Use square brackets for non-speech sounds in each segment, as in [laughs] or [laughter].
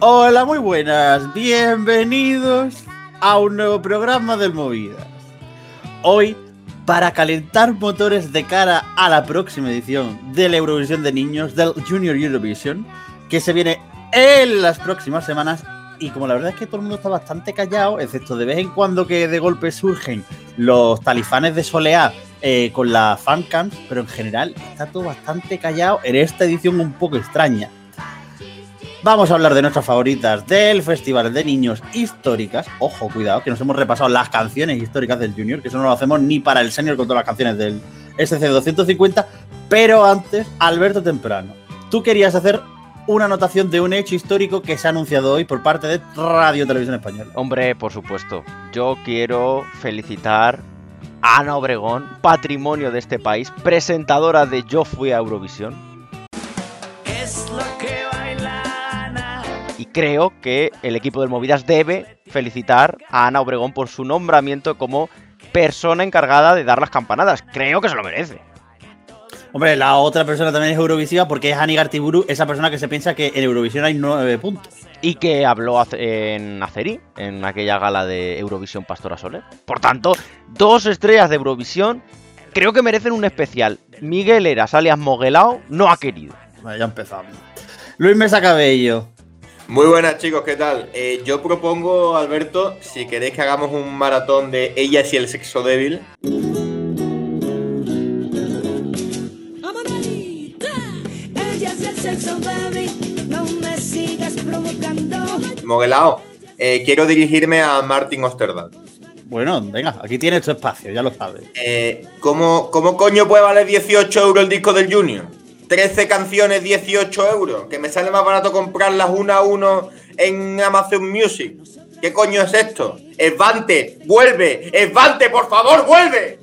Hola, muy buenas. Bienvenidos a un nuevo programa del Movidas. Hoy, para calentar motores de cara a la próxima edición de la Eurovisión de Niños, del Junior Eurovision, que se viene en las próximas semanas. Y como la verdad es que todo el mundo está bastante callado, excepto de vez en cuando que de golpe surgen los talifanes de Soleá eh, con la fancam, pero en general está todo bastante callado en esta edición un poco extraña. Vamos a hablar de nuestras favoritas del Festival de Niños Históricas. Ojo, cuidado, que nos hemos repasado las canciones históricas del Junior, que eso no lo hacemos ni para el Senior con todas las canciones del SC250. Pero antes, Alberto Temprano, tú querías hacer una anotación de un hecho histórico que se ha anunciado hoy por parte de Radio Televisión Española. Hombre, por supuesto. Yo quiero felicitar a Ana Obregón, patrimonio de este país, presentadora de Yo Fui a Eurovisión creo que el equipo del Movidas debe felicitar a Ana Obregón por su nombramiento como persona encargada de dar las campanadas. Creo que se lo merece. Hombre, la otra persona también es Eurovisiva porque es Ani Gartiburu, esa persona que se piensa que en Eurovisión hay nueve puntos. Y que habló en Aceri, en aquella gala de Eurovisión Pastora Soler. Por tanto, dos estrellas de Eurovisión creo que merecen un especial. Miguel Eras, alias Moguelao, no ha querido. ya empezamos. Luis Mesa Cabello, muy buenas chicos, ¿qué tal? Eh, yo propongo, Alberto, si queréis que hagamos un maratón de ellas y el sexo débil. Moguelao, eh, quiero dirigirme a Martin Osterdal. Bueno, venga, aquí tienes tu espacio, ya lo sabes. Eh, ¿cómo, ¿Cómo coño puede valer 18 euros el disco del Junior? 13 canciones, 18 euros. Que me sale más barato comprarlas una a uno en Amazon Music. ¿Qué coño es esto? Esvante, vuelve, Esvante, por favor, vuelve.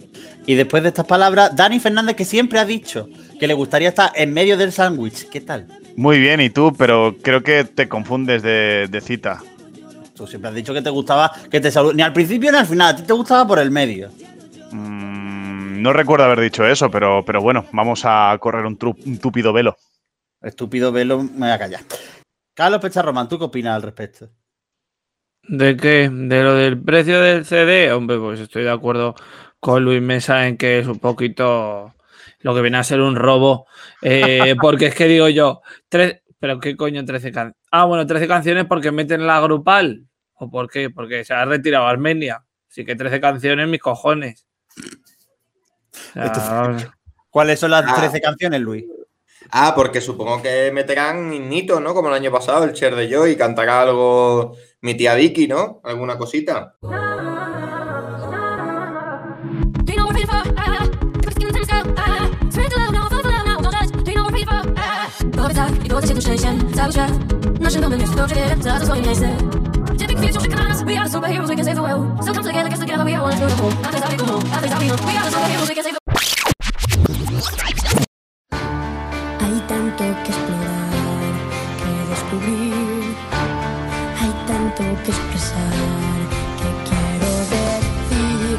Y después de estas palabras, Dani Fernández, que siempre ha dicho que le gustaría estar en medio del sándwich. ¿Qué tal? Muy bien, ¿y tú? Pero creo que te confundes de, cita. Tú siempre has dicho que te gustaba que te Ni al principio ni al final, a ti te gustaba por el medio. No recuerdo haber dicho eso, pero, pero bueno, vamos a correr un, túpido velo. Estúpido velo, me voy a callar. Carlos Pecharroman, ¿tú qué opinas al respecto? ¿De qué? ¿De lo del precio del CD? Hombre, pues estoy de acuerdo con Luis Mesa en que es un poquito lo que viene a ser un robo. Eh, [laughs] porque es que digo yo, tres, pero ¿qué coño 13 canciones? Ah, bueno, 13 canciones porque meten la grupal. ¿O por qué? Porque se ha retirado Armenia. Así que 13 canciones, mis cojones. [laughs] ¿Cuáles son las 13 ah. canciones, Luis? Ah, porque supongo que meterán Nito, ¿no? Como el año pasado, el Cher de Yo, y cantará algo mi tía Vicky, ¿no? Alguna cosita. Tanto que explorar, que descubrir. Hay tanto que expresar, que quiero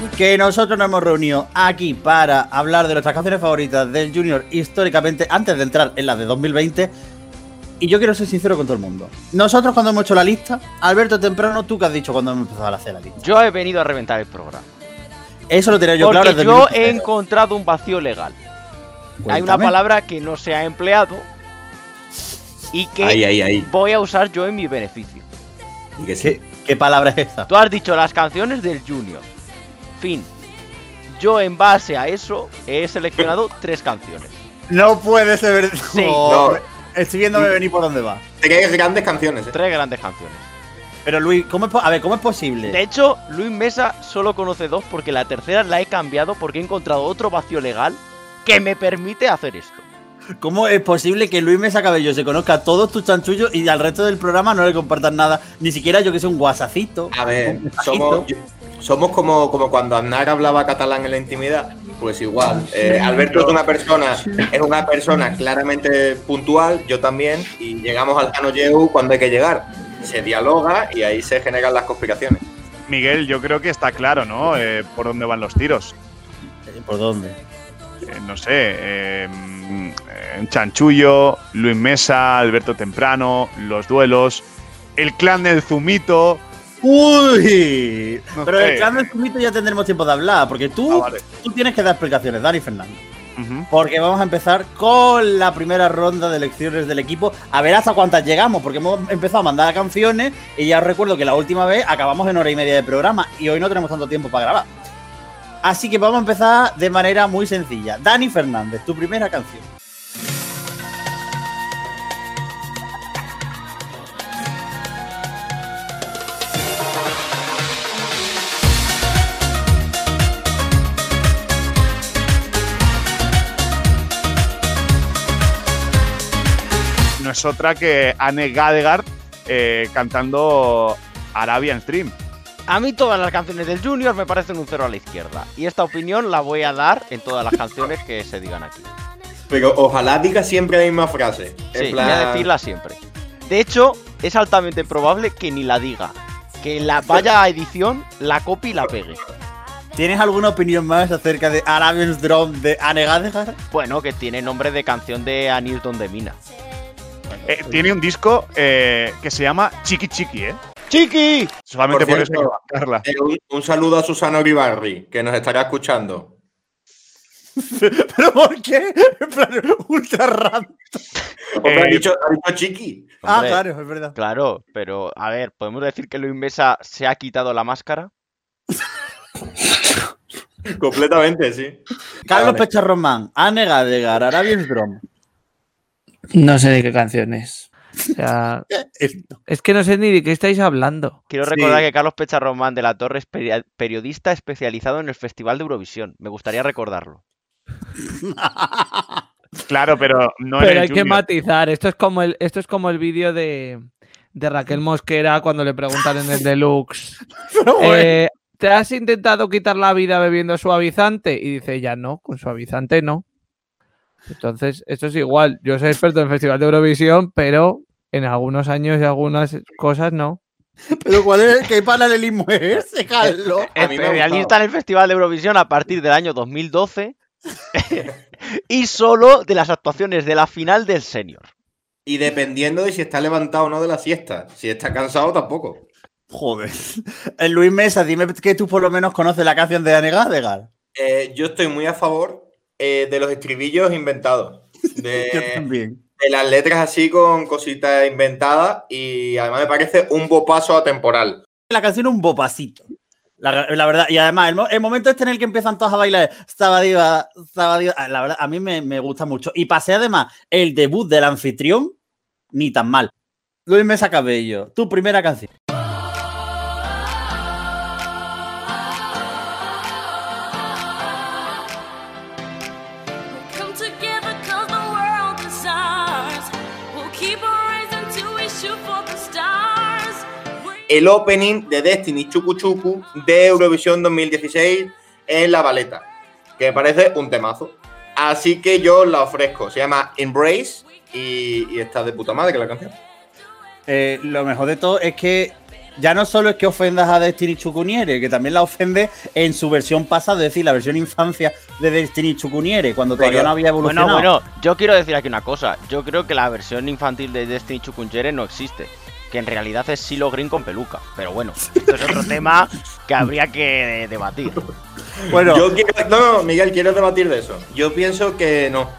decir. Que nosotros nos hemos reunido aquí para hablar de nuestras canciones favoritas del Junior históricamente antes de entrar en las de 2020 y yo quiero ser sincero con todo el mundo. Nosotros cuando hemos hecho la lista, Alberto Temprano, ¿tú qué has dicho cuando hemos empezado a hacer la lista? Yo he venido a reventar el programa. Eso lo tenía yo claro desde yo he encontrado un vacío legal. Hay una palabra que no se ha empleado y que voy a usar yo en mi beneficio. ¿Y qué, qué palabra es esta? Tú has dicho las canciones del Junior. Fin. Yo en base a eso he seleccionado [laughs] tres canciones. No puede ser verdad. Sí. [laughs] No. Estoy viéndome venir por dónde va. Tres grandes canciones. ¿eh? Tres grandes canciones. Pero Luis, ¿cómo es, a ver, ¿cómo es posible? De hecho, Luis Mesa solo conoce dos porque la tercera la he cambiado porque he encontrado otro vacío legal que me permite hacer esto. ¿Cómo es posible que Luis Mesa Cabello se conozca todos tus chanchullos y al resto del programa no le compartan nada? Ni siquiera yo que sé un guasacito. A ver, somos, somos como, como cuando Aznar hablaba catalán en la intimidad. Pues igual. Eh, Alberto es una persona, es una persona claramente puntual, yo también, y llegamos al Cano cuando hay que llegar. Se dialoga y ahí se generan las conspiraciones. Miguel, yo creo que está claro, ¿no? Eh, por dónde van los tiros. ¿Por dónde? Eh, no sé, mm, Chanchullo, Luis Mesa, Alberto Temprano, los duelos. el clan del Zumito. Uy, No pero sé. del clan del Zumito ya tendremos tiempo de hablar, porque tú, Ah, vale. tú tienes que dar explicaciones, Dani Fernando. Porque vamos a empezar con la primera ronda de elecciones del equipo. A ver hasta cuántas llegamos, porque hemos empezado a mandar canciones y ya os recuerdo que la última vez acabamos en hora y media de programa y hoy no tenemos tanto tiempo para grabar. Así que vamos a empezar de manera muy sencilla. Dani Fernández, tu primera canción. No es otra que Anne Gadegard eh, cantando Arabian Stream. A mí todas las canciones del Junior me parecen un cero a la izquierda. Y esta opinión la voy a dar en todas las canciones que se digan aquí. Pero ojalá diga siempre la misma frase. En Sí, voy a decirla siempre. De hecho, es altamente probable que ni la diga. Que la vaya a edición, la copie y la pegue. ¿Tienes alguna opinión más acerca de Arabian's Drum de Anne Gadegar? Bueno, que tiene nombre de canción de Aniston de Mina. Eh, tiene un disco eh, que se llama Chiqui Chiqui, ¿eh? ¡Chiqui! Solamente Por por, eso hay que. Eh, un, un saludo a Susana Uribarri, que nos estará escuchando. [laughs] ¿Pero por qué? En plan, ultra random. Hombre, ha, Eh, dicho, ha dicho chiqui. Ah, claro, es verdad. Claro, pero a ver, ¿podemos decir que Luis Mesa se ha quitado la máscara? [laughs] Completamente, sí. Carlos Vale. Pecha Román, Anne Gadegar, Arabian's Drum. No sé de qué canción es. O sea, Esto. es que no sé ni de qué estáis hablando. Quiero Sí. recordar que Carlos Pecharromán de la Torre es peri- periodista especializado en el Festival de Eurovisión. Me gustaría recordarlo. [laughs] Claro, pero no Pero hay que matizar. Esto es como el, esto es como el vídeo de, de Raquel Mosquera cuando le preguntan en el deluxe. [laughs] Pero bueno. eh, ¿Te has intentado quitar la vida bebiendo suavizante? Y dice ella, no, con suavizante no. Entonces, esto es igual. Yo soy experto en el Festival de Eurovisión, pero en algunos años y algunas cosas no. [laughs] Pero ¿cuál es? ¿Qué paralelismo es ese, [laughs] Carlos? A mí me ha Especialista gustado. en el Festival de Eurovisión a partir del año 2012 [laughs] y solo de las actuaciones de la final del Senior. Y dependiendo de si está levantado o no de la siesta. Si está cansado, tampoco. Joder. Eh, Luis Mesa, dime que tú por lo menos conoces la canción de Anne Gadegar. Eh, yo estoy muy a favor eh, de los estribillos inventados. Yo también. De las letras así con cositas inventadas. Y además me parece un bopazo atemporal. La canción un bopacito. La, la verdad, y además, el, el momento este en el que empiezan todos a bailar, estaba diva, estaba diva, ah, la verdad, a mí me, me gusta mucho. Y pasé además el debut del anfitrión, ni tan mal. Luis Mesa Cabello, tu primera canción. El opening de Destiny Chucu Chucu de Eurovisión 2016 en la baleta. Que me parece un temazo. Así que yo la ofrezco. Se llama Embrace. Y, y está de puta madre que la canción. Eh, lo mejor de todo es que ya no solo es que ofendas a Destiny Chucuniere, que también la ofende en su versión pasada, es decir, la versión infancia de Destiny Chucuniere, cuando todavía Pero- no había Bueno, evolucionado. bueno, yo quiero decir aquí una cosa. Yo creo que la versión infantil de Destiny Chukunchere no existe. Que en realidad es Silo Green con peluca. Pero bueno, esto es otro [laughs] tema que habría que debatir. [laughs] Bueno, Yo quiero- no, no, Miguel, quiero debatir de eso. Yo pienso que no.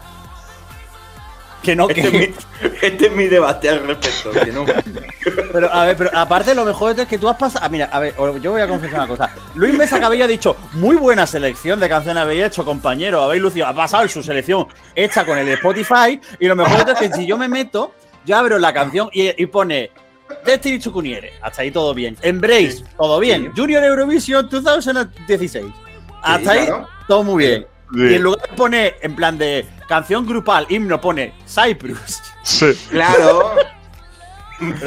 que no, Este es, que, mi, [laughs] este es mi debate al respecto. Que no. Pero, a ver, pero aparte lo mejor es que tú has pasado. ah, mira, a ver, yo voy a confesar una cosa. Luis Mesa Cabello ha dicho, muy buena selección de canciones habéis hecho, compañero. Habéis lucido. Ha pasado en su selección hecha con el Spotify. Y lo mejor de todo es que si yo me meto, yo abro la canción y, y pone Destiny Chucuniere. Hasta ahí todo bien. Embrace, Sí. todo bien. Sí. Junior Eurovision 2016. Hasta ahí, claro. todo muy bien. Sí. Y en lugar de poner, en plan de canción grupal, himno, pone Cyprus. Sí. Claro. [laughs]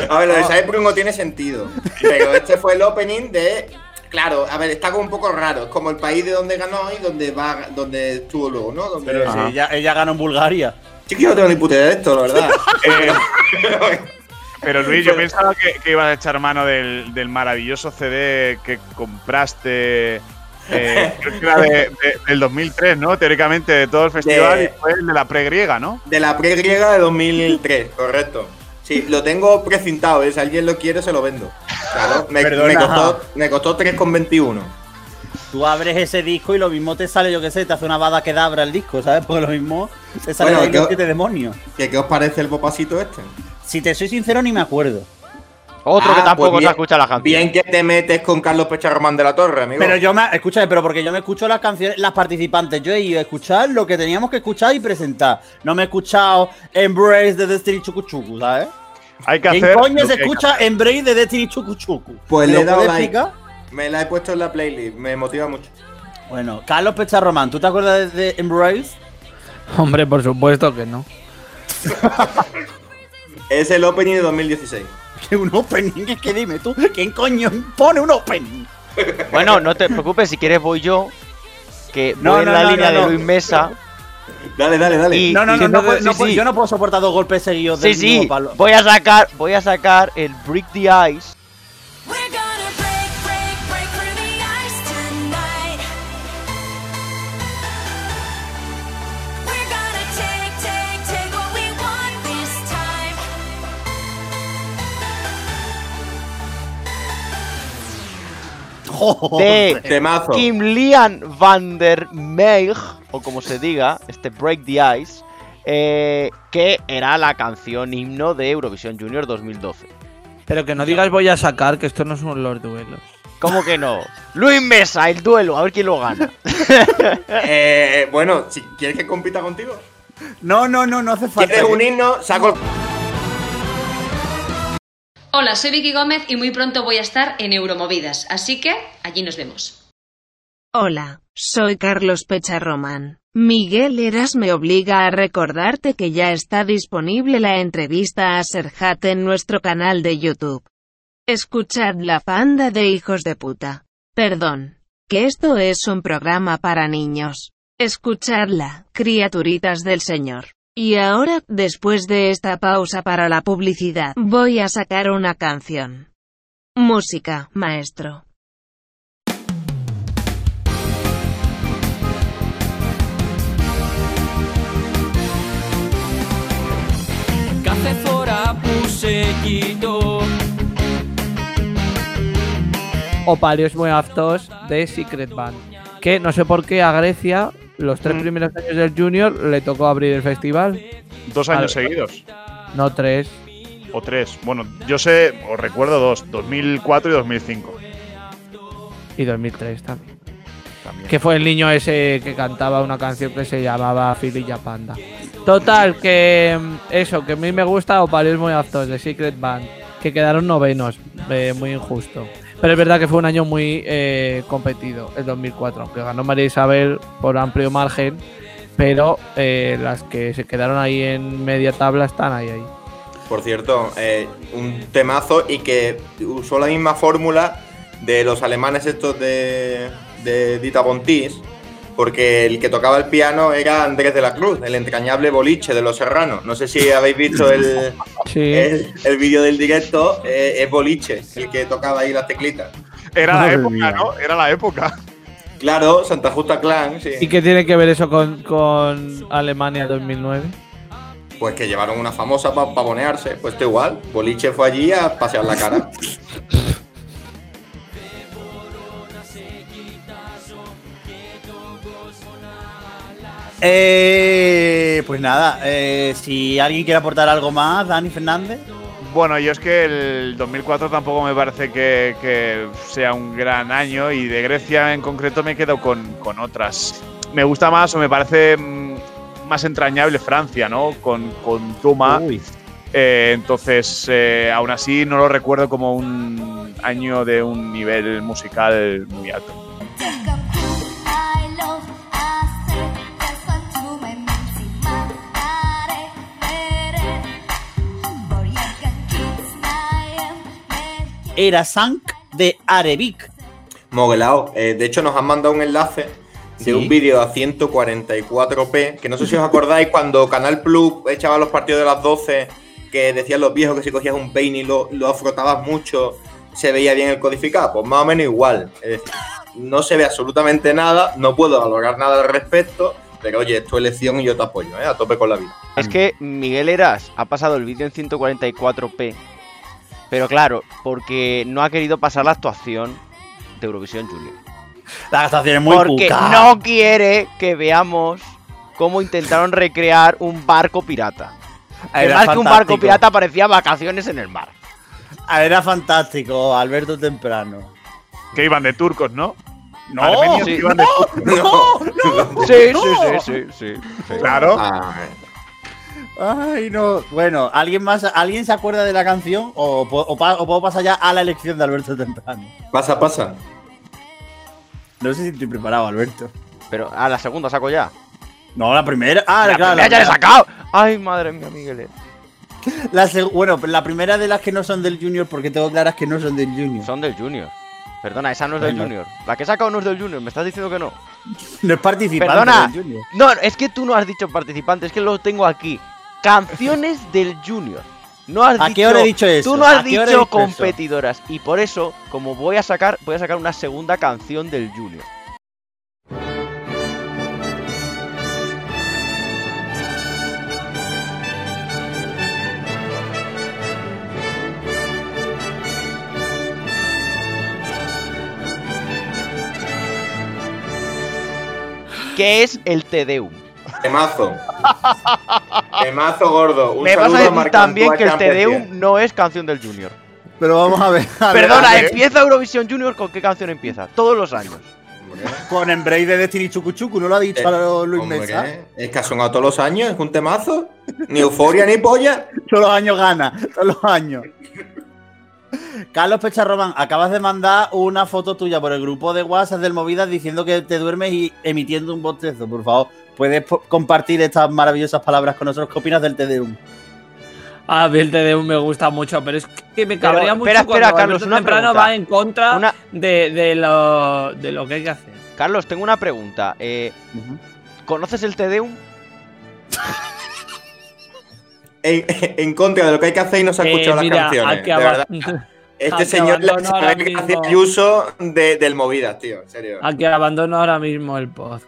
A ver, lo de Cyprus no tiene sentido. Pero este fue el opening de. Claro, a ver, está como un poco raro. Es como el país de donde ganó y donde va, donde estuvo luego, ¿no? Donde... Pero si ella, ella ganó en Bulgaria. Sí que yo no tengo ni puta idea de esto, la verdad. [laughs] Eh, [laughs] pero Luis, yo pensaba que, que ibas a echar mano del, del maravilloso CD que compraste. eh, [laughs] creo que era de- de- del 2003, ¿no? Teóricamente de todo el festival De- y fue el de la pre-griega, ¿no? De la pre-griega de 2003, correcto. Sí, lo tengo precintado, ¿eh? si alguien lo quiere se lo vendo. Claro, me, costó, me costó 3,21. Tú abres ese disco y lo mismo te sale, yo qué sé, te hace una bada que dabra el disco, ¿sabes? Porque lo mismo te sale Bueno, siete demonios. ¿Qué, ¿Qué os parece el popacito este? Si te soy sincero, ni me acuerdo. Otro Ah, que tampoco pues se bien- escucha la canción. Bien que te metes con Carlos Pecharromán de la Torre, amigo. Pero yo me. Escúchame, pero porque yo me escucho las canciones, las participantes. Yo he ido a escuchar lo que teníamos que escuchar y presentar. No me he escuchado Embrace de Destiny Chucu Chucu, ¿sabes? Hay que ¿Quién hacer. coño se que que escucha Embrace de Destiny Chucu Chucu? Pues ¿Me le he lo dado like. Me la he puesto en la playlist, me motiva mucho. Bueno, Carlos Pecharromán, ¿tú te acuerdas de, de Embrace? Hombre, por supuesto que no. [laughs] Es el opening de 2016. [laughs] Que un opening, es que dime tú, ¿quién coño pone un opening? [laughs] Bueno, no te preocupes, si quieres voy yo. Que No, voy no, en la no, línea no, de no. Luis Mesa. Dale, dale, dale. Y- No, no, no, no, puedo- no sí, puedo- sí. yo no puedo soportar dos golpes seguidos Sí, del mismo sí. palo. Voy a sacar, voy a sacar el Brick the Ice. [laughs] De Temazo. Kim Lian van der Meij, o como se diga, este Break the Ice, eh, que era la canción himno de Eurovisión Junior 2012. Pero que no digas voy a sacar, que esto no son los duelos. ¿Cómo que no? Luis Mesa, el duelo, a ver quién lo gana. [laughs] Eh, bueno, si quieres que compita contigo. No, no, no, no hace falta. ¿Quieres un himno? Saco el... Hola, soy Vicky Gómez y muy pronto voy a estar en Euromovidas, así que allí nos vemos. Hola, soy Carlos Pecharromán. Miguel Eras me obliga a recordarte que ya está disponible la entrevista a Serhat en nuestro canal de YouTube. Escuchad la panda de hijos de puta. Perdón. Que esto es un programa para niños. Escuchadla, criaturitas del Señor. Y ahora, después de esta pausa para la publicidad, voy a sacar una canción. Música, maestro. Κάθε φορά που σε κοιτώ O Palios muy aptos de Secret Band. Que no sé por qué a Grecia, los tres Mm. primeros años del Junior, le tocó abrir el festival. Dos años seguidos. No tres. O tres. Bueno, yo sé, os recuerdo dos: 2004 y 2005. Y 2003 también. También. Que fue el niño ese que cantaba una canción que se llamaba Fililla Panda. Total, que mm, eso, que a mí me gusta Opalios muy aptos de Secret Band. Que quedaron novenos, eh, muy injusto. Pero es verdad que fue un año muy eh, competido, el 2004, aunque ganó María Isabel por amplio margen. Pero eh, las que se quedaron ahí en media tabla están ahí, ahí. Por cierto, eh, un temazo y que usó la misma fórmula de los alemanes estos de, de Dita Bontis, porque el que tocaba el piano era Andrés de la Cruz, el entrañable boliche de los serranos. No sé si habéis visto el, Sí. el, el vídeo del directo, eh, es boliche, el que tocaba ahí las teclitas. Era la época, mía. ¿no? Era la época. Claro, Santa Justa Clan, sí. ¿Y qué tiene que ver eso con, con Alemania 2009? Pues que llevaron una famosa para pavonearse. Pues esto igual, boliche fue allí a pasear la cara. [laughs] Eh, pues nada, eh, si alguien quiere aportar algo más, Dani Fernández. Bueno, yo es que el 2004 tampoco me parece que, que sea un gran año y de Grecia en concreto me quedo con, con otras. Me gusta más o me parece mm, más entrañable Francia, ¿no? Con, con Tuma. Eh, entonces, eh, aún así no lo recuerdo como un año de un nivel musical muy alto. Era Sank de Arevik. Moguelao. Eh, de hecho, nos han mandado un enlace de Sí. un vídeo a 144p, que no sé si os acordáis cuando Canal Plus echaba los partidos de las 12, que decían los viejos que si cogías un peine y lo, lo frotabas mucho, se veía bien el codificado. Pues más o menos igual. Es decir, no se ve absolutamente nada, no puedo valorar nada al respecto, Pero oye, es tu elección y yo te apoyo, ¿eh? A tope con la vida. Es que Miguel Eras ha pasado el vídeo en 144p, pero claro, porque no ha querido pasar la actuación de Eurovisión Junior. La actuación es muy porque no quiere que veamos cómo intentaron recrear un barco pirata. Que Era más que un barco pirata parecía vacaciones en el mar. Ah, Era fantástico, Alberto Temprano. Que iban de turcos, ¿no? No, que sí. iban de turcos. No, [laughs] Sí, sí, sí, sí, sí. sí. Claro. Ah, Ay, no. Bueno, ¿alguien más? ¿Alguien se acuerda de la canción? ¿O, puedo pasar ya a la elección de Alberto Temprano? pasa, pasa. No sé si estoy preparado, Alberto. Pero a la segunda saco ya. No, la primera. Ah, la claro. primera ya le he la, sacado. Ay, madre mía, Miguel. la bueno, la primera de las que no son del Junior, porque tengo claras que no son del Junior. Son del Junior. Perdona, esa no es del. Junior. La que he sacado no es del Junior, me estás diciendo que no. [laughs] No es participante Perdona. del Junior. No, es que tú no has dicho participante, es que lo tengo aquí. Canciones del Junior. No has ¿A dicho, qué hora he dicho eso? Tú no has ¿A qué dicho eso? competidoras. Y por eso, como voy a sacar, voy a sacar una segunda canción del Junior. Que es el Tedeum. Temazo. [laughs] Temazo gordo. Un Me vas a decir también que el. Tedeum no es canción del Junior. Pero vamos a ver. a ver, Perdona, a ver. empieza Eurovisión Junior con qué canción empieza. Todos los años. Con Embrace de Destiny Chucu Chucu, ¿no lo ha dicho eh, Luis hombre, Mesa? Es que ha sonado todos los años, es un temazo. Ni euforia ni polla. Todos los años gana, todos los años. Carlos Pecharromán, acabas de mandar una foto tuya por el grupo de WhatsApp del Movidas diciendo que te duermes y emitiendo un bostezo. Por favor, puedes compartir estas maravillosas palabras con nosotros. ¿Qué opinas del TDUM? A mí el TDU me gusta mucho, pero es que me Pero, cabría mucho espera, espera, cuando Carlos, Alberto una Temprano pregunta. va en contra Una- de, de lo, de lo que hay que hacer. Carlos, tengo una pregunta. Eh, ¿Conoces el Tedeum? [laughs] En, en contra de lo que hay que hacer y no se ha Eh, escuchado mira, las canciones. de verdad. [laughs] Este señor le sabe que hacía mismo- Ayuso de, del Movidas, tío. En serio. a que abandono ahora mismo el podcast.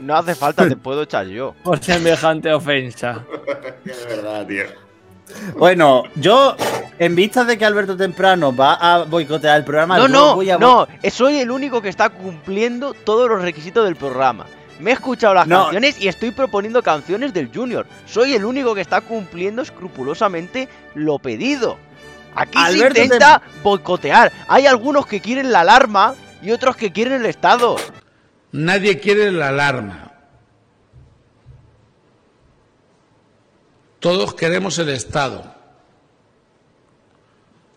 No hace falta, te puedo echar yo. [laughs] Por semejante ofensa. [laughs] Es verdad, tío. Bueno, yo, en vista de que Alberto Temprano va a boicotear el programa, No, no, voy a no. Soy el único que está cumpliendo todos los requisitos del programa. Me he escuchado las No. canciones y estoy proponiendo canciones del Junior. Soy el único que está cumpliendo escrupulosamente lo pedido. Aquí Alberto se intenta boicotear. Hay algunos que quieren la alarma y otros que quieren el Estado. Nadie quiere la alarma. Todos queremos el Estado.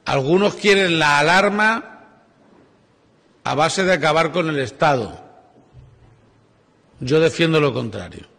Algunos quieren la alarma a base de acabar con el Estado. Yo defiendo lo contrario.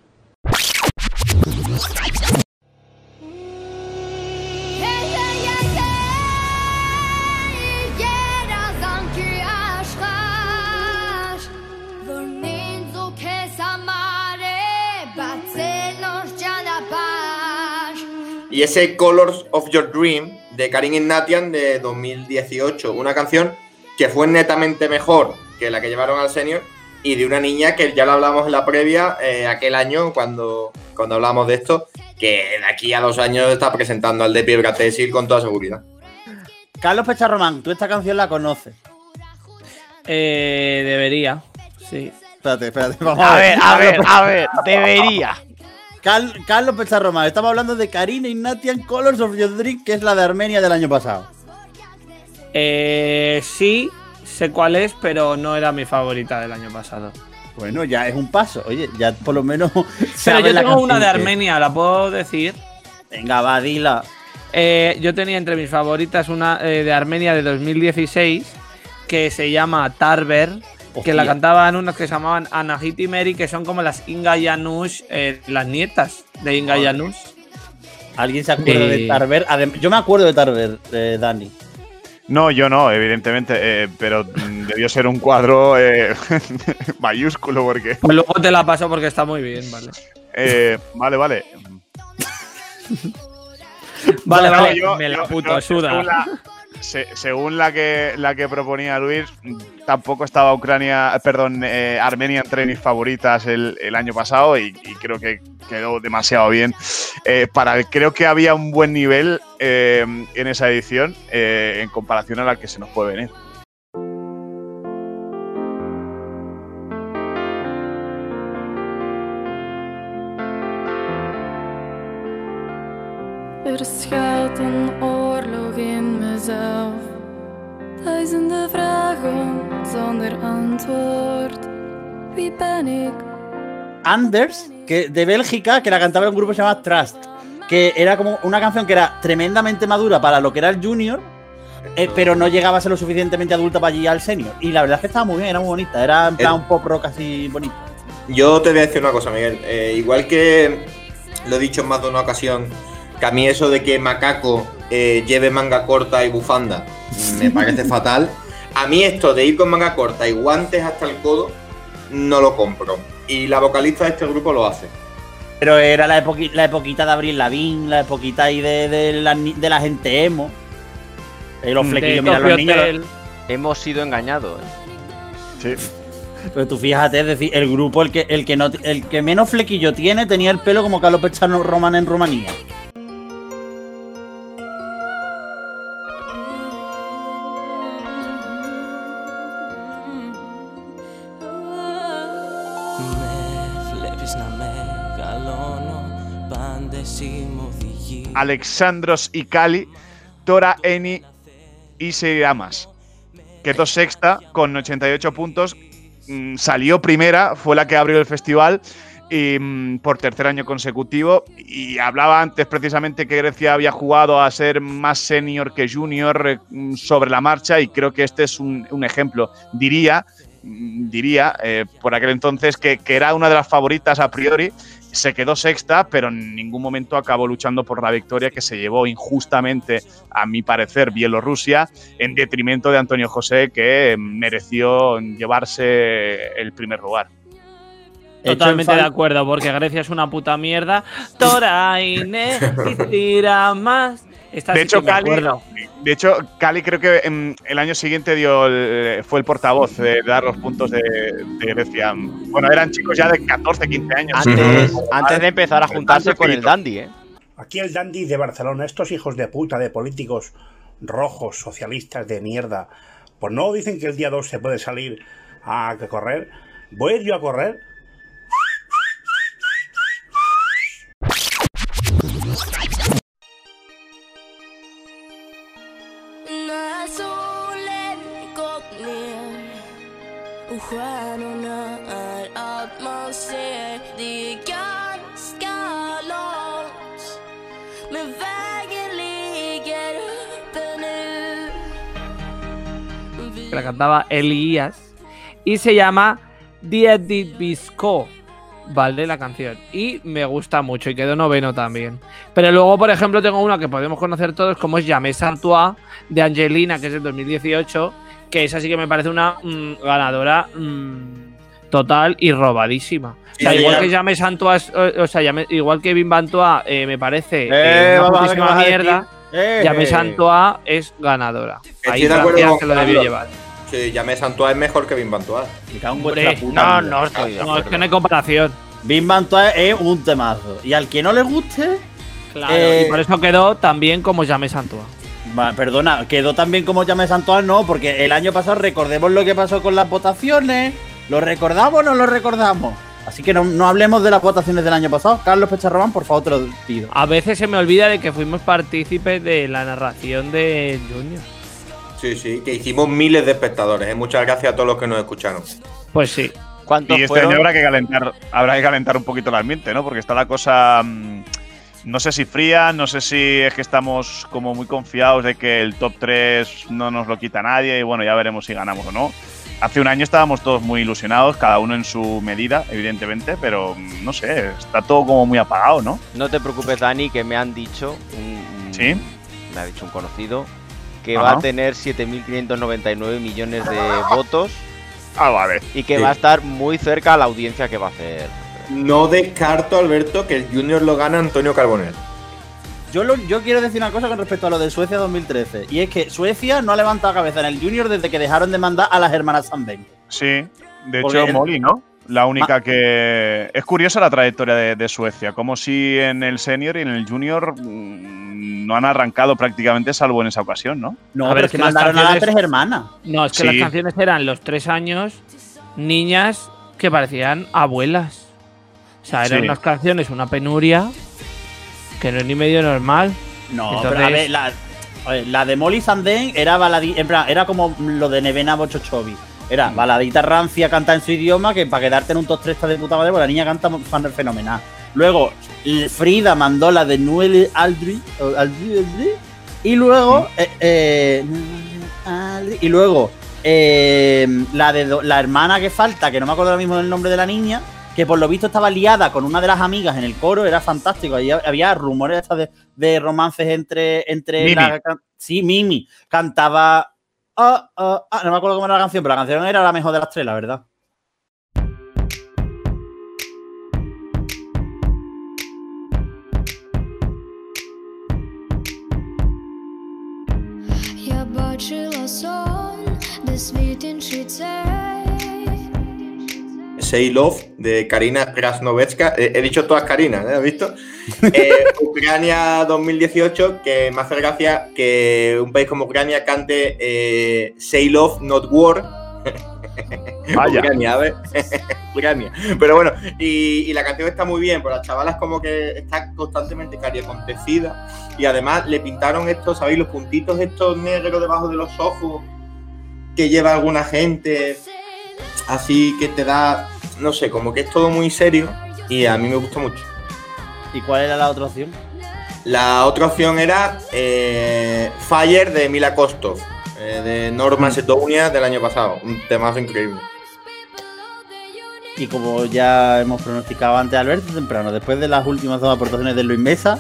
Ese Colors of Your Dream de Karin Ignatian de 2018. Una canción que fue netamente mejor que la que llevaron al senior y de una niña que ya lo hablamos en la previa eh, aquel año cuando, cuando hablamos de esto, que de aquí a dos años está presentando al de Bratesil con toda seguridad. Carlos Pecharromán, tú esta canción la conoces. Eh, debería, sí. Espérate, espérate, vamos A ver, a ver, a ver, [laughs] debería. Cal- Carlos Pecharromán, estamos hablando de Karina Ignatian Colors of Your Dream, que es la de Armenia del año pasado. Eh, sí, sé cuál es, pero no era mi favorita del año pasado. Bueno, ya es un paso. Oye, ya por lo menos. [laughs] Pero yo tengo una de Armenia, ¿la puedo decir? Venga, va, dila. Eh, yo tenía entre mis favoritas una eh, de Armenia de 2016 que se llama Tarver, que la cantaban unas que se llamaban Anahit y Mary, que son como las Inga Yanush, eh, las nietas de Inga Yanush. ¿Alguien se acuerda de. Tarver? Adem- Yo me acuerdo de Tarver, eh, Dani. No, yo no, evidentemente, eh, pero mm, debió ser un cuadro eh, [laughs] mayúsculo porque... Pues luego te la paso porque está muy bien, ¿vale? eh, vale, vale. Vale, No, vale, yo- me la yo- puto yo- suda. Se- según la que, la que proponía Luis, tampoco estaba Ucrania, perdón, eh, Armenia entre mis favoritas el, el año pasado y, creo que quedó demasiado bien. Eh, para, creo que había un buen nivel eh, en esa edición eh, en comparación a la que se nos puede venir. Er schuilt een oorlog. Duizenden vragen zonder antwoord. Wie ben ik? Anders, que de Bélgica, que la cantaba en un grupo que se llama Trust, que era como una canción que era tremendamente madura para lo que era el junior, eh, pero no llegaba a ser lo suficientemente adulta para llegar al senior. Y la verdad es que estaba muy bien, era muy bonita, era en plan Eh. un pop rock así bonito. Yo te voy a decir una cosa, Miguel. Eh, igual que lo he dicho en más de una ocasión, que a mí eso de que Macaco eh, lleve manga corta y bufanda me parece [laughs] fatal. A mí esto de ir con manga corta y guantes hasta el codo, no lo compro. Y la vocalista de este grupo lo hace. Pero era la, epoqui- la epoquita de Abril Lavín, la epoquita ahí de, de la, de la gente emo. Eh, los flequillos, mira, los niños. Hemos sido engañados. ¿eh? Sí. Pero tú fíjate, es decir, el grupo, el que, el que no el que menos flequillo tiene, tenía el pelo como Carlos Pechano Román en Rumanía. Alexandros y Cali, Tora Eni y Seiramas. Quedó sexta con 88 puntos. mm, Salió primera, fue la que abrió el festival y, mm, por tercer año consecutivo. Y hablaba antes precisamente que Grecia había jugado a ser más senior que junior eh, mm, sobre la marcha y creo que este es un, ejemplo. Diría, diría eh, por aquel entonces que era una de las favoritas a priori se quedó sexta, pero en ningún momento acabó luchando por la victoria que se llevó injustamente, a mi parecer, Bielorrusia, en detrimento de Antonio José, que mereció llevarse el primer lugar. Totalmente de acuerdo, porque Grecia es una puta mierda. Toraine y [laughs] tira más. Esta De sí hecho, Cali, de hecho, Cali creo que el año siguiente dio el- fue el portavoz de dar los puntos de, de Grecia. Bueno, eran chicos ya de 14, 15 años. Antes, antes de empezar a juntarse con el Dandy, ¿eh? Aquí el dandy de Barcelona, estos hijos de puta de políticos rojos, socialistas de mierda, pues no dicen que el día 2 se puede salir a correr. Voy a ir yo a correr. Cantaba Elías y se llama Dia di Bisco, ¿vale? La canción. Y me gusta mucho y quedó noveno también. Pero luego, por ejemplo, tengo una que podemos conocer todos, como es Llamé Santua de Angelina, que es del 2018, que esa sí que me parece una mm, ganadora mm, total y robadísima. O sea, Sí, igual ya. que Llamé Santua, o, sea, igual que Bim Bantua eh, me parece Eh, eh, una vamos a ver mierda. Eh, Llamé. Santua es ganadora. Ahí Francia se lo debió llevar. Llamé Santua es mejor que Bim Bantua. Hombre, puta No, no estoy No, es que no hay comparación. Bim Bam Twa es un temazo. Y al que no le guste, Claro, Eh, y por eso quedó también como Llamé Santua. Va, perdona, quedó también como llame Santuán, no, porque el año pasado recordemos lo que pasó con las votaciones. ¿Lo recordamos o no lo recordamos? Así que no, no hablemos de las votaciones del año pasado. Carlos Pecharrobán, por favor, te lo pido. A veces se me olvida de que fuimos partícipes de la narración de Junior. Sí, sí, que hicimos miles de espectadores. ¿eh? Muchas gracias a todos los que nos escucharon. Pues sí. ¿Cuántos Y este fueron? año habrá que calentar, habrá que calentar un poquito el ambiente, ¿no? Porque está la cosa. mm, no sé si fría, no sé si es que estamos como muy confiados de que el top 3 no nos lo quita nadie y bueno, ya veremos si ganamos o no. Hace un año estábamos todos muy ilusionados, cada uno en su medida, evidentemente, pero mm, no sé, está todo como muy apagado, ¿no? No te preocupes, Dani, que me han dicho. un- Sí. Me ha dicho un conocido que Ajá. va a tener 7.599 millones de votos Ah, vale. y que Sí. va a estar muy cerca a la audiencia que va a hacer. No descarto, Alberto, que el Junior lo gana Antonio Carbonell. yo, lo- yo quiero decir una cosa con respecto a lo de Suecia 2013. Y es que Suecia no ha levantado cabeza en el Junior desde que dejaron de mandar a las hermanas Sandén. Sí, de Porque hecho, el- Molly, ¿no? La única que. Es curiosa la trayectoria de, de Suecia. Como si en el senior y en el junior mm, no han arrancado prácticamente, salvo en esa ocasión, ¿no? No, A ver, pero es que mandaron a las tres hermanas. No, es que Sí. las canciones eran los tres años, niñas que parecían abuelas. O sea, eran Sí. unas canciones, una penuria, que no es ni medio normal. No, Entonces- pero a ver, la, a ver, la de Molly Sandén era baladí, en plan, era como lo de Nevena Bochochovi. Era baladita rancia, canta en su idioma, que para quedarte en un top 3 está de puta madre, porque la niña canta fenomenal. Luego, Frida mandó la de Noel Aldri, o Aldri, Aldri, y luego, eh, eh, Aldri, y luego, eh, la de do- la hermana que falta, que no me acuerdo ahora mismo del nombre de la niña, que por lo visto estaba liada con una de las amigas en el coro, era fantástico. Ahí había rumores de, de romances entre. entre Mimi. la sí, Mimi. Cantaba. ah, ah, ah, no me acuerdo cómo era la canción, pero la canción era la mejor de las tres, la verdad. Я бачила сон, де світінчий цей. Say Love de Karina Krasnovetska. Eh, he dicho todas Karina, ¿eh? ¿has visto? Eh, [laughs] Ucrania 2018, que me hace gracia que un país como Ucrania cante eh, Say Love, Not War. [laughs] Vaya. Ucrania, a ver. [laughs] Ucrania. Pero bueno, y, y la canción está muy bien, pero la chavala es como que está constantemente cariacontecida. Y además le pintaron estos, ¿sabéis? Los puntitos estos negros debajo de los ojos que lleva alguna gente. Así que te da, no sé, como que es todo muy serio. Y a mí me gustó mucho. ¿Y cuál era la otra opción? La otra opción era eh, Fire de Mila Kostov, eh, de North Macedonia del año pasado. Un temazo increíble. Y como ya hemos pronosticado antes, Alberto Temprano, después de las últimas dos aportaciones de Luis Mesa,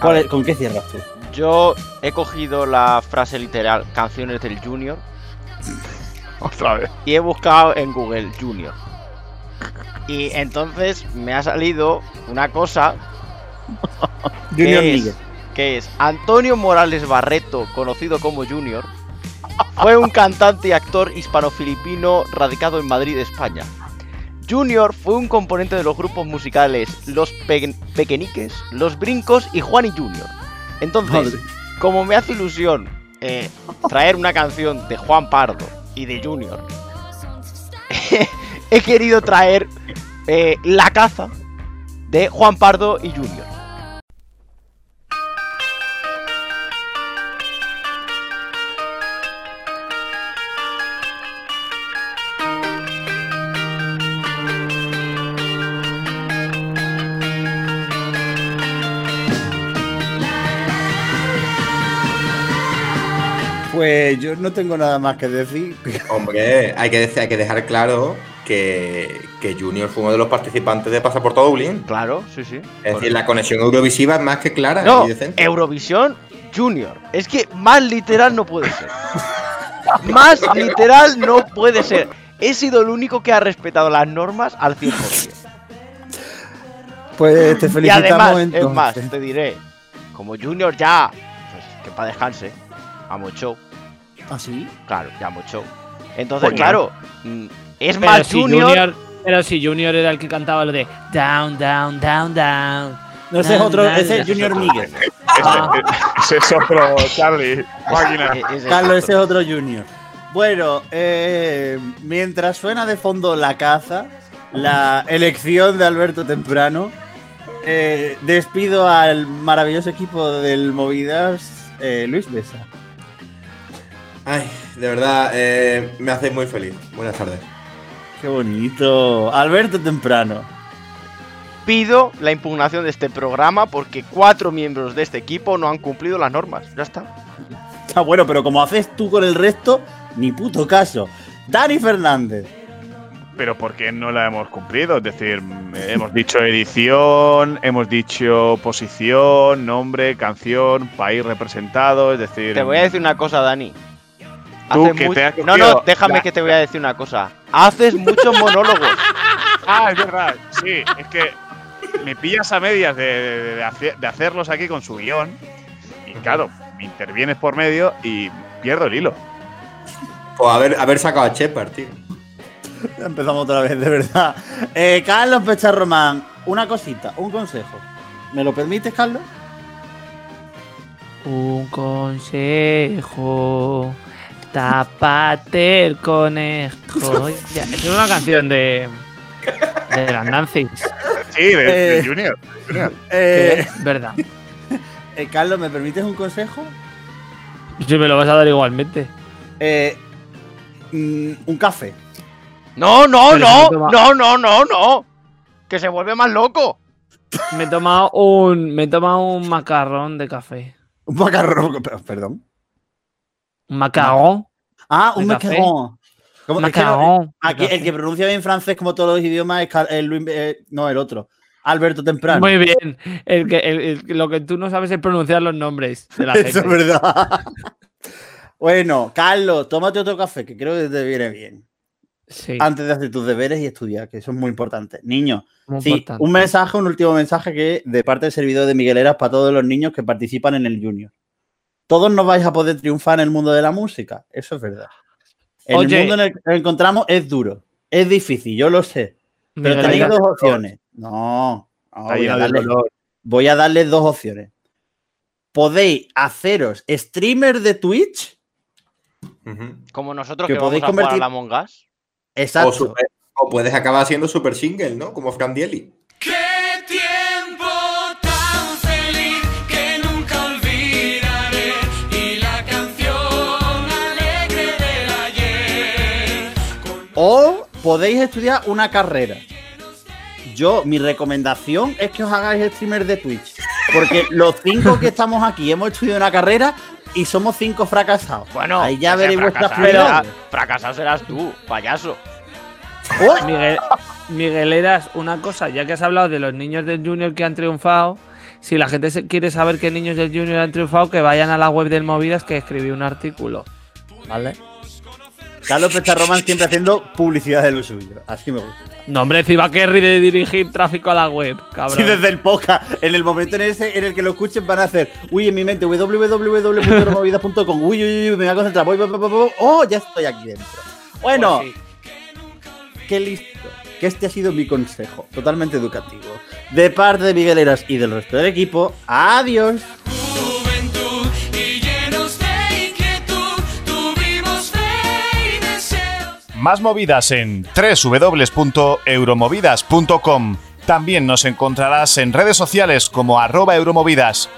¿cuál es- ¿con qué cierras tú? Yo he cogido la frase literal canciones del Junior [laughs] Otra vez. y he buscado en Google Junior. Y entonces me ha salido una cosa [laughs] Junior que es, que es Antonio Morales Barreto, conocido como Junior, fue un cantante y actor hispano-filipino radicado en Madrid, España. Junior fue un componente de los grupos musicales Los Pe- Pequeñiques, Los Brincos y Juan y Junior. Entonces, Madre. como me hace ilusión eh, traer una canción de Juan Pardo y de Junior, [laughs] he querido traer eh, La Caza de Juan Pardo y Junior. Pues yo no tengo nada más que decir. Hombre, hay que, decir, hay que dejar claro que, que Junior fue uno de los participantes de Pasaporte Dublín. Claro, sí, sí. Es decir, la conexión eurovisiva es más que clara No, y. Eurovisión Junior. Es que más literal no puede ser. [laughs] Más literal no puede ser. He sido el único que ha respetado las normas al 100%. Pues te Y felicitamos además, entonces. es más, te diré, como Junior ya, pues que para descanse, amo show, ¿Ah, sí? claro, ya amo show. Entonces, Coño. claro, mm, es más si Junior, Pero si Junior era el que cantaba lo de Down, down, down, down. No, ese es otro, ese es Junior Miguel. [laughs] Ah. Ese, es otro Charlie. Máquina. Carlos, ese es otro Junior. Bueno, eh, mientras suena de fondo la caza, la elección de Alberto Temprano, eh, despido al maravilloso equipo del Movidas, eh, Luis Besa. Ay, de verdad, eh, me hace muy feliz. Buenas tardes. Qué bonito. Alberto Temprano. pido la impugnación de este programa porque cuatro miembros de este equipo no han cumplido las normas. Ya está. Ah, bueno, pero como haces tú con el resto, ni puto caso. Dani Fernández. Pero ¿por qué no la hemos cumplido? Es decir, mm, hemos dicho edición, hemos dicho posición, nombre, canción, país representado, es decir... Te voy a decir una cosa, Dani. Tú, Hace que mu- te has no, no, déjame la- que te voy a decir una cosa. Haces muchos monólogos. [laughs] Ah, es verdad, sí, es que me pillas a medias de, de- de hacer- de hacerlos aquí con su guion. Y claro, me intervienes por medio y pierdo el hilo. Pues haber, haber sacado a Shepard, tío. Empezamos otra vez, de verdad. Eh, Carlos Pecharromán, una cosita, un consejo. ¿Me lo permites, Carlos? Un consejo. Tapate el conejo. [laughs] Ya, es una canción de. de las Nancy's. Sí, de, de Eh, Junior. Eh, es verdad. eh, Carlos, ¿me permites un consejo? Si me lo vas a dar igualmente. Eh, mm, un café. No, no, Pero no, no toma- no, no, no, no. Que se vuelve más loco. Me he tomado un. Me he tomado un macarrón de café. Un macarrón. per- [laughs] Perdón. Un macarrón. Ah, un macarrón. Como- es que de aquí el que pronuncia bien francés como todos los idiomas es el Luis- eh, no, el otro. Alberto Temprano. Muy bien. El que, el- el- lo que tú no sabes es pronunciar los nombres de la [laughs] gente. Eso es verdad. [laughs] bueno, Carlos, tómate otro café, que creo que te viene bien. Sí, Antes de hacer tus deberes y estudiar, que eso es muy importante. Niños, muy sí, importante. un mensaje, un último mensaje que de parte del servidor de Miguel Eras para todos los niños que participan en el Junior. Todos no vais a poder triunfar en el mundo de la música, eso es verdad. El Oye. mundo en el que nos encontramos es duro, es difícil, yo lo sé, pero Miguel tenéis dos opciones. No, voy, a voy darles dos opciones. Podéis haceros streamer de Twitch. Como nosotros Que que, vamos podéis a jugar a convertir- la Among Us. exacto. O, super- o puedes acabar siendo super single, ¿no? Como Fran Dieli. O podéis estudiar una carrera. Yo, mi recomendación es que os hagáis streamer de Twitch. Porque [laughs] los cinco que estamos aquí hemos estudiado una carrera y somos cinco fracasados. Bueno, ahí ya veréis vuestras fracasado prioridades. será- Fracasado serás tú, payaso. ¡Oh! Miguel, Miguel Eras, una cosa, ya que has hablado de los niños del Junior que han triunfado, si la gente se- quiere saber qué niños del Junior han triunfado, que vayan a la web del Movidas que escribí un artículo. ¿Vale? Carlos Pecharroman siempre haciendo publicidad de lo suyo. Así me gusta. No, hombre, si va Kerry de dirigir tráfico a la web, cabrón. Sí, desde el podcast. En el momento en, ese, en el que lo escuchen van a hacer, uy, en mi mente, www.movidas.com, uy, uy, uy, me voy a concentrar, voy, voy, voy, voy, voy. oh, ya estoy aquí dentro. Bueno, Pues sí. qué listo. Que este ha sido mi consejo, totalmente educativo. De parte de Miguel Eras y del resto del equipo, adiós. Más movidas en www.euromovidas.com. También nos encontrarás en redes sociales como arroba euromovidas.